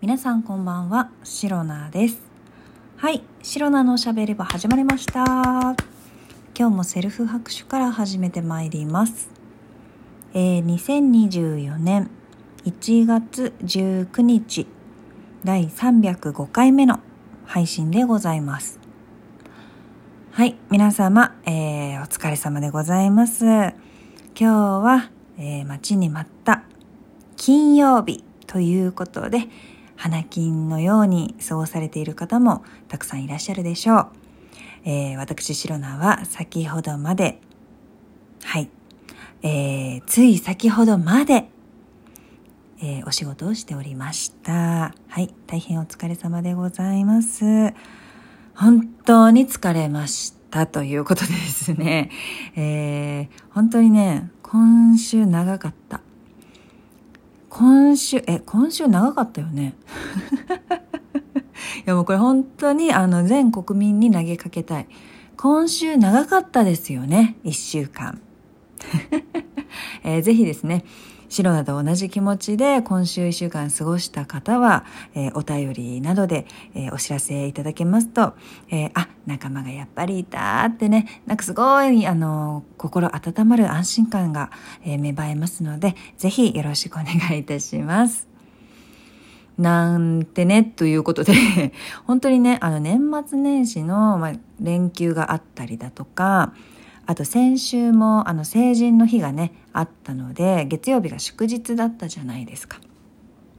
皆さんこんばんは、シロナです。はい、シロナのおしゃべり場始まりました。今日もセルフ拍手から始めてまいります。えー、2024年1月19日第305回目の配信でございます。はい、皆様、えー、お疲れ様でございます。今日は、えー、待ちに待った金曜日ということで、花金のように過ごされている方もたくさんいらっしゃるでしょう。えー、私、シロナは先ほどまで、はい、えー、つい先ほどまで、えー、お仕事をしておりました。はい、大変お疲れ様でございます。本当に疲れましたということでですね、えー、本当にね、今週長かった。今週、え、今週長かったよね。いやもうこれ本当にあの全国民に投げかけたい。今週長かったですよね、一週間。えーぜひですね、白菜と同じ気持ちで今週一週間過ごした方は、えーお便りなどで、えーお知らせいただけますと、えーあ、仲間がやっぱりいたってね、なんかすごい、あの、心温まる安心感が、え芽生えますので、ぜひよろしくお願いいたします。なんてね、ということで、本当にね、あの年末年始の、まあ、連休があったりだとか、あと先週もあの成人の日がね、あったので、月曜日が祝日だったじゃないですか。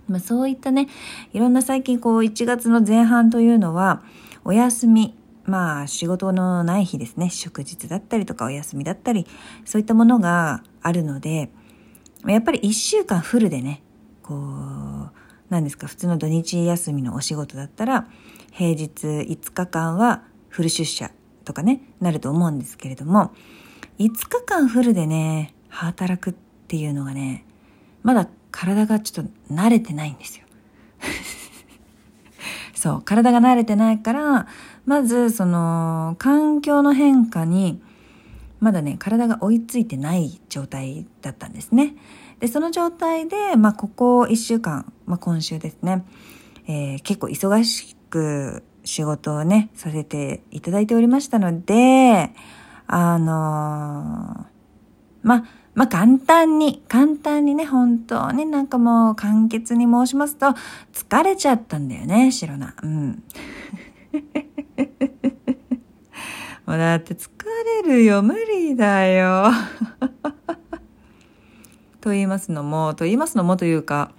まあ、そういったね、いろんな最近こう1月の前半というのは、お休み、まあ仕事のない日ですね、祝日だったりとかお休みだったり、そういったものがあるので、やっぱり1週間フルでね、こう、何ですか、普通の土日休みのお仕事だったら、平日5日間はフル出社とかね、なると思うんですけれども、5日間フルでね、働くっていうのがね、まだ体がちょっと慣れてないんですよ。そう、体が慣れてないから、まずその、環境の変化に、まだね、体が追いついてない状態だったんですね。で、その状態で、まあ、ここ1週間、まあ、今週ですね、えー結構忙しく仕事をね、させていただいておりましたので、あのーま、まあ、簡単に、簡単にね、本当になんかもう簡潔に申しますと、疲れちゃったんだよね、シロナ。うん。もうだって疲れるよ、無理だよ。と言いますのも、と言いますのもというか、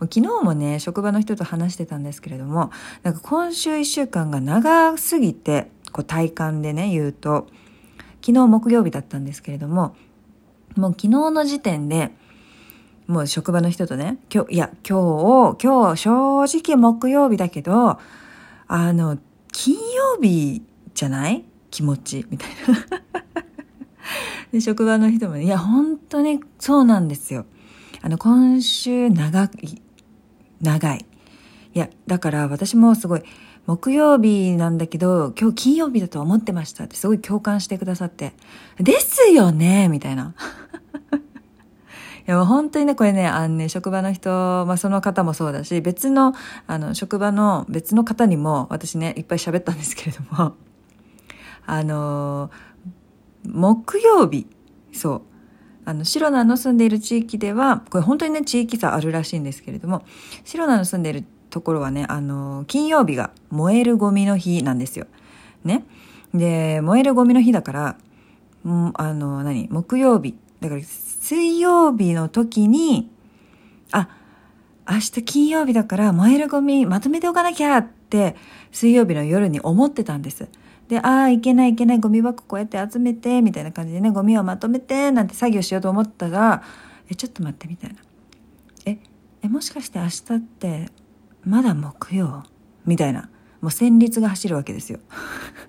昨日もね、職場の人と話してたんですけれども、なんか今週一週間が長すぎて、こう体感でね、言うと、昨日木曜日だったんですけれども、もう昨日の時点で、もう職場の人とね、今日、いや、今日、今日正直木曜日だけど、あの、金曜日じゃない？気持ち、みたいな。で、職場の人もね、いや、本当にそうなんですよ。あの、今週長い、長い。いや、だから私もすごい、木曜日なんだけど、今日金曜日だと思ってましたってすごい共感してくださって、ですよねみたいな。いや、もう本当にね、これね、あのね、職場の人、まあその方もそうだし、別の、あの、職場の別の方にも、私ね、いっぱい喋ったんですけれども、あの、木曜日、そう。あの、シロナの住んでいる地域では、これ本当にね、地域差あるらしいんですけれども、シロナの住んでいるところはね、あの、金曜日が燃えるゴミの日なんですよ。ね。で、燃えるゴミの日だから、うん、あの、何木曜日。だから、水曜日の時に、あ、明日金曜日だから燃えるゴミまとめておかなきゃって、水曜日の夜に思ってたんです。で、ああ、いけないいけない、ゴミ箱こうやって集めて、みたいな感じでね、ゴミをまとめて、なんて作業しようと思ったら、え、ちょっと待って、みたいな。え、え、もしかして明日って、まだ木曜？みたいな。もう旋律が走るわけですよ。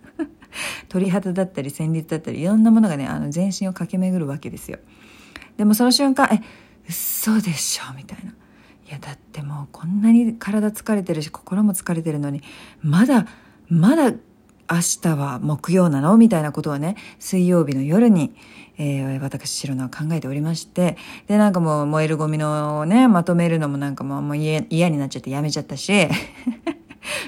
鳥肌だったり旋律だったり、いろんなものがね、あの、全身を駆け巡るわけですよ。でもその瞬間、え、嘘でしょ？みたいな。いや、だってもうこんなに体疲れてるし、心も疲れてるのに、まだ、まだ明日は木曜なの？みたいなことをね、水曜日の夜に、えー、私、白菜は考えておりまして、で、なんかもう燃えるゴミのね、まとめるのもなんかもうもう嫌になっちゃってやめちゃったし、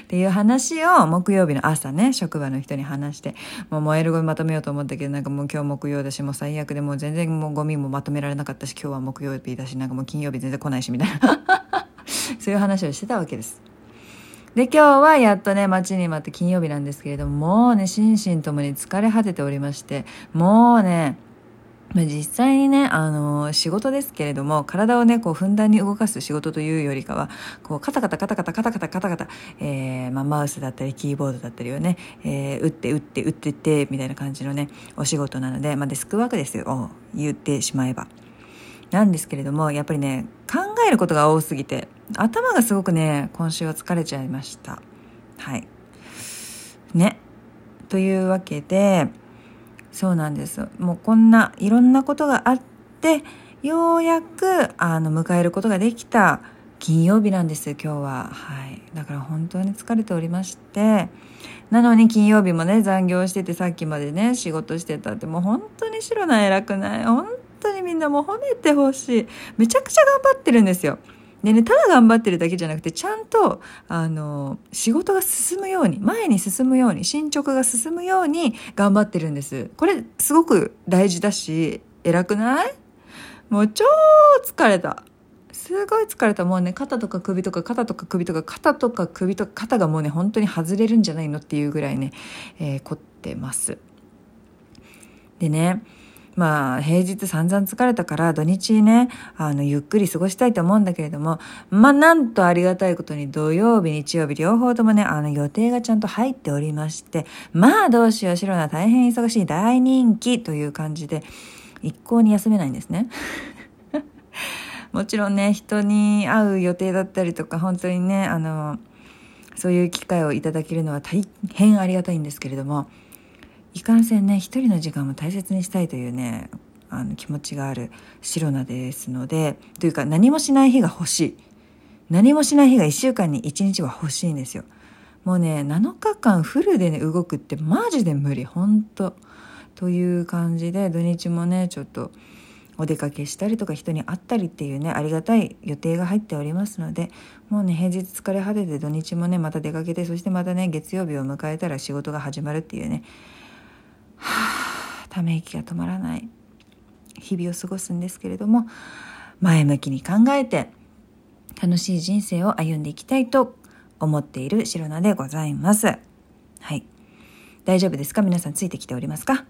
っていう話を木曜日の朝ね、職場の人に話して、もう燃えるゴミまとめようと思ったけど、なんかもう今日木曜だし、もう最悪でもう全然もうゴミもまとめられなかったし、今日は木曜日だし、なんかもう金曜日全然来ないし、みたいな。そういう話をしてたわけです。で、今日はやっとね、待ちに待って金曜日なんですけれども、もうね、心身ともに疲れ果てておりまして、もうね、実際にね、あの、仕事ですけれども、体をね、こう、ふんだんに動かす仕事というよりかは、こう、カタカタカタカタカタカタカタカタ、えー、まあ、マウスだったり、キーボードだったりをね、えー、打って打って打ってって、みたいな感じのね、お仕事なので、まあ、デスクワークですよ、言ってしまえば。なんですけれども、やっぱりね、考えることが多すぎて、頭がすごくね、今週は疲れちゃいました。はい。ね。というわけで、そうなんです。もうこんないろんなことがあって、ようやく、あの、迎えることができた金曜日なんです今日は。はい。だから本当に疲れておりまして、なのに金曜日もね、残業しててさっきまでね、仕事してたって、もう本当に白な偉くない本当にみんなもう褒めてほしい。めちゃくちゃ頑張ってるんですよ。でね、ただ頑張ってるだけじゃなくて、ちゃんと、あの、仕事が進むように、前に進むように、進捗が進むように頑張ってるんです。これ、すごく大事だし、偉くない？もう超疲れた。すごい疲れた。もうね、肩とか首とか肩とか首とか肩とか首とか肩がもうね、本当に外れるんじゃないのっていうぐらいね、えー、凝ってます。でね、まあ、平日散々疲れたから土日ね、あの、ゆっくり過ごしたいと思うんだけれども、まあ、なんとありがたいことに土曜日、日曜日、両方ともね、あの、予定がちゃんと入っておりまして、まあ、どうしよう、しろな、大変忙しい、大人気という感じで、一向に休めないんですね。もちろんね、人に会う予定だったりとか、本当にね、あの、そういう機会をいただけるのは大変ありがたいんですけれども、いかんせんね一人の時間も大切にしたいというねあの気持ちがある白菜ですのでというか何もしない日が欲しい。何もしない日が1週間に1日は欲しいんですよ。もうね7日間フルでね動くってマジで無理。ほんと。という感じで土日もねちょっとお出かけしたりとか人に会ったりっていうねありがたい予定が入っておりますのでもうね平日疲れ果てて土日もねまた出かけてそしてまたね月曜日を迎えたら仕事が始まるっていうねため息が止まらない日々を過ごすんですけれども前向きに考えて楽しい人生を歩んでいきたいと思っている白菜でございます。はい。大丈夫ですか？皆さんついてきておりますか？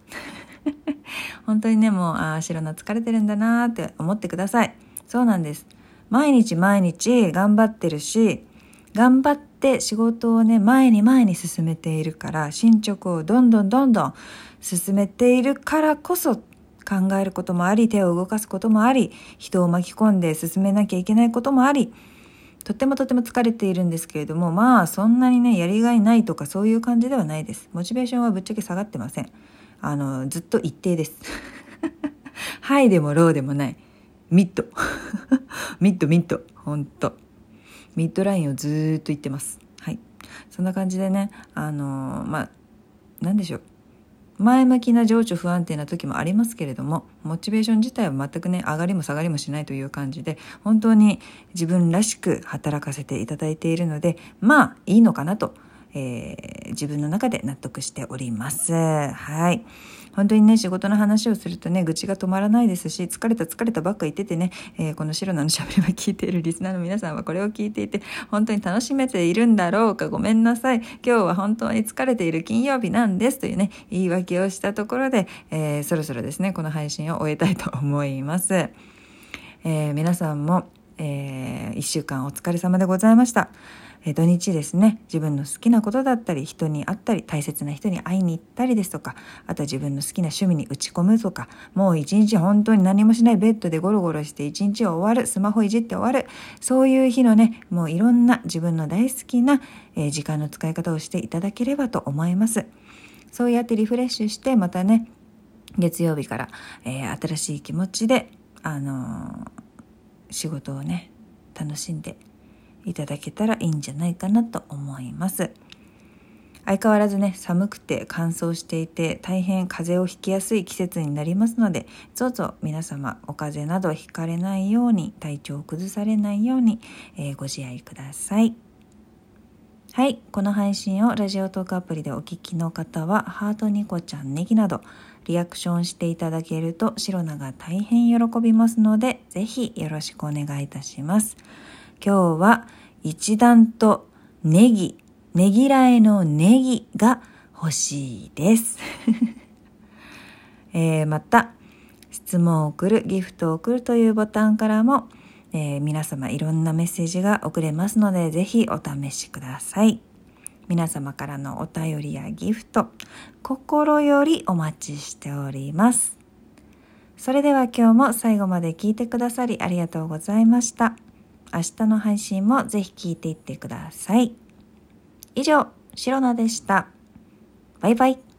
本当にね、もう、ああ、白菜疲れてるんだなって思ってください。そうなんです。毎日毎日頑張ってるし、頑張って仕事をね、前に前に進めているから、進捗をどんどんどんどん進めているからこそ考えることもあり、手を動かすこともあり、人を巻き込んで進めなきゃいけないこともあり、とてもとても疲れているんですけれども、まあそんなにね、やりがいないとかそういう感じではないです。モチベーションはぶっちゃけ下がってません。あの、ずっと一定です。ハ イでもローでもない。ミッド。ミッドミッド。ほんと。ミッドラインをずっと行ってます。はい。そんな感じでね、あの、まあ、なんでしょう。前向きな情緒不安定な時もありますけれども、モチベーション自体は全くね、上がりも下がりもしないという感じで、本当に自分らしく働かせていただいているので、まあ、いいのかなと、えー、自分の中で納得しております。はい。本当にね、仕事の話をするとね、愚痴が止まらないですし、疲れた疲れたばっか言っててね、えー、この白菜のしゃべりを聞いているリスナーの皆さんはこれを聞いていて、本当に楽しめているんだろうか、ごめんなさい。今日は本当に疲れている金曜日なんですというね、言い訳をしたところで、えー、そろそろですね、この配信を終えたいと思います。えー、皆さんも、えー、1週間お疲れ様でございました。え土日ですね自分の好きなことだったり人に会ったり大切な人に会いに行ったりですとかあとは自分の好きな趣味に打ち込むとかもう一日本当に何もしないベッドでゴロゴロして一日を終わるスマホいじって終わるそういう日のねもういろんな自分の大好きな、え時間の使い方をしていただければと思います。そうやってリフレッシュしてまたね月曜日から、えー、新しい気持ちであのー、仕事をね楽しんでいただけたらいいんじゃないかなと思います。相変わらずね寒くて乾燥していて大変風邪をひきやすい季節になりますのでどうぞ皆様お風邪などひかれないように体調を崩されないように、えー、ご自愛ください。はい。この配信をラジオトークアプリでお聞きの方は、ハートニコちゃん、ネギなど、リアクションしていただけると、シロナが大変喜びますので、ぜひよろしくお願いいたします。今日は、一段とネギ、ねぎらいのネギが欲しいです。えー、また、質問を送る、ギフトを送るというボタンからも、えー、皆様いろんなメッセージが送れますので、ぜひお試しください。皆様からのお便りやギフト、心よりお待ちしております。それでは今日も最後まで聞いてくださりありがとうございました。明日の配信もぜひ聞いていってください。以上、シロナでした。バイバイ。